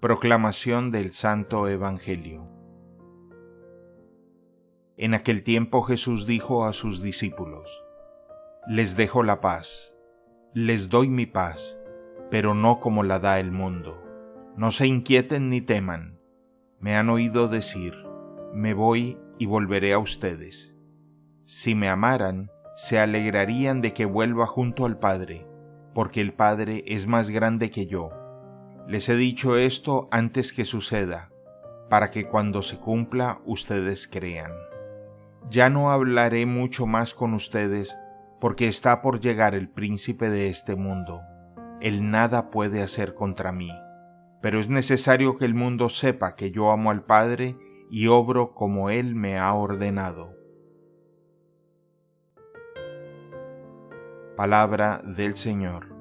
Proclamación del Santo Evangelio En aquel tiempo Jesús dijo a sus discípulos, Les dejo la paz, les doy mi paz, pero no como la da el mundo. No se inquieten ni teman. Me han oído decir, Me voy y volveré a ustedes. Si me amaran, se alegrarían de que vuelva junto al Padre, porque el Padre es más grande que yo les he dicho esto antes que suceda, para que cuando se cumpla ustedes crean. Ya no hablaré mucho más con ustedes, porque está por llegar el príncipe de este mundo. Él nada puede hacer contra mí, pero es necesario que el mundo sepa que yo amo al Padre y obro como Él me ha ordenado. Palabra del Señor.